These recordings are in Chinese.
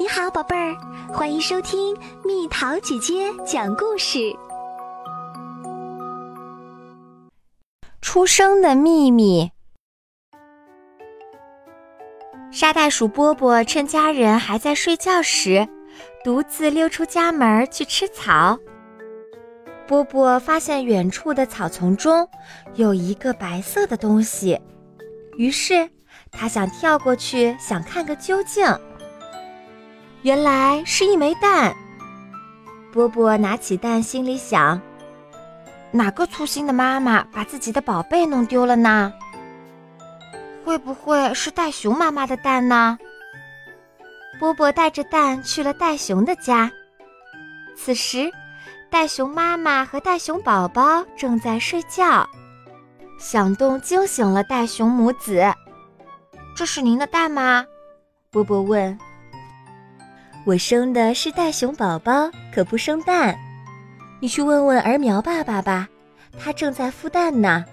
你好，宝贝儿，欢迎收听蜜桃姐姐讲故事。出生的秘密。沙袋鼠波波趁家人还在睡觉时，独自溜出家门去吃草。波波发现远处的草丛中有一个白色的东西，于是他想跳过去，想看个究竟。原来是一枚蛋。波波拿起蛋，心里想：哪个粗心的妈妈把自己的宝贝弄丢了呢？会不会是袋熊妈妈的蛋呢？波波带着蛋去了袋熊的家。此时，袋熊妈妈和袋熊宝宝正在睡觉。响动惊醒了袋熊母子。“这是您的蛋吗？”波波问。我生的是袋熊宝宝，可不生蛋。你去问问儿苗爸爸吧，他正在孵蛋呢。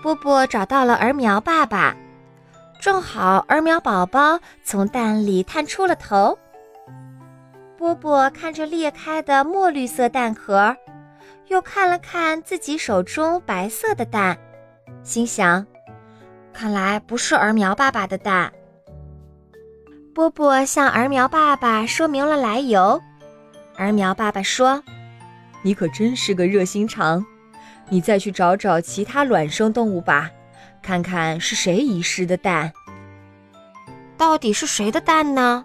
波波找到了儿苗爸爸，正好儿苗宝宝从蛋里探出了头。波波看着裂开的墨绿色蛋壳，又看了看自己手中白色的蛋，心想：看来不是儿苗爸爸的蛋。波波向儿苗爸爸说明了来由，儿苗爸爸说：“你可真是个热心肠，你再去找找其他卵生动物吧，看看是谁遗失的蛋。到底是谁的蛋呢？”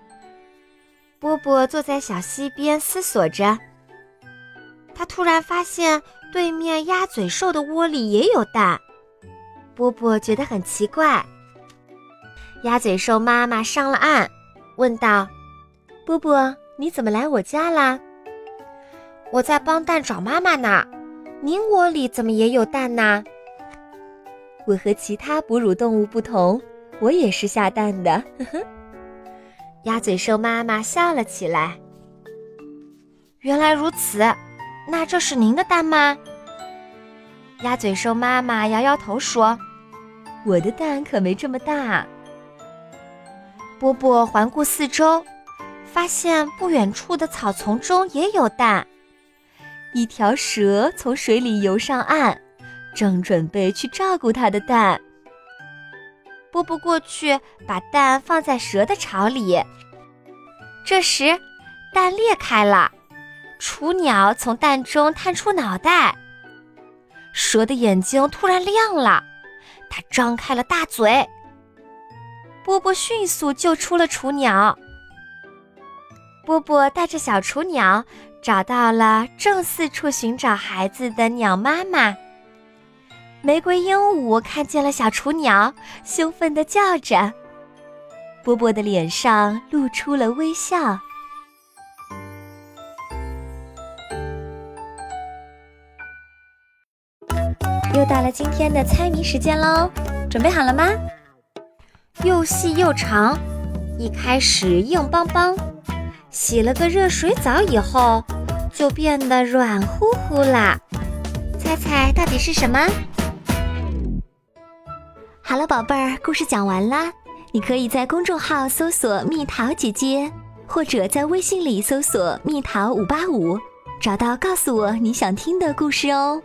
波波坐在小溪边思索着，他突然发现对面鸭嘴兽的窝里也有蛋，波波觉得很奇怪。鸭嘴兽妈妈上了岸。问道：“波波，你怎么来我家啦？”“我在帮蛋找妈妈呢。”“您窝里怎么也有蛋呢？”“我和其他哺乳动物不同，我也是下蛋的。”呵呵。鸭嘴兽妈妈笑了起来。“原来如此，那这是您的蛋吗？”鸭嘴兽妈妈摇摇头说：“我的蛋可没这么大。”波波环顾四周，发现不远处的草丛中也有蛋。一条蛇从水里游上岸，正准备去照顾它的蛋。波波过去把蛋放在蛇的巢里。这时，蛋裂开了，雏鸟从蛋中探出脑袋。蛇的眼睛突然亮了，它张开了大嘴。波波迅速救出了雏鸟。波波带着小雏鸟找到了正四处寻找孩子的鸟妈妈。玫瑰鹦鹉看见了小雏鸟，兴奋地叫着。波波的脸上露出了微笑。又到了今天的猜谜时间喽，准备好了吗？又细又长，一开始硬邦邦，洗了个热水澡以后，就变得软乎乎啦。猜猜到底是什么？好了，宝贝儿，故事讲完啦。你可以在公众号搜索“蜜桃姐姐”，或者在微信里搜索“蜜桃五八五”，找到告诉我你想听的故事哦。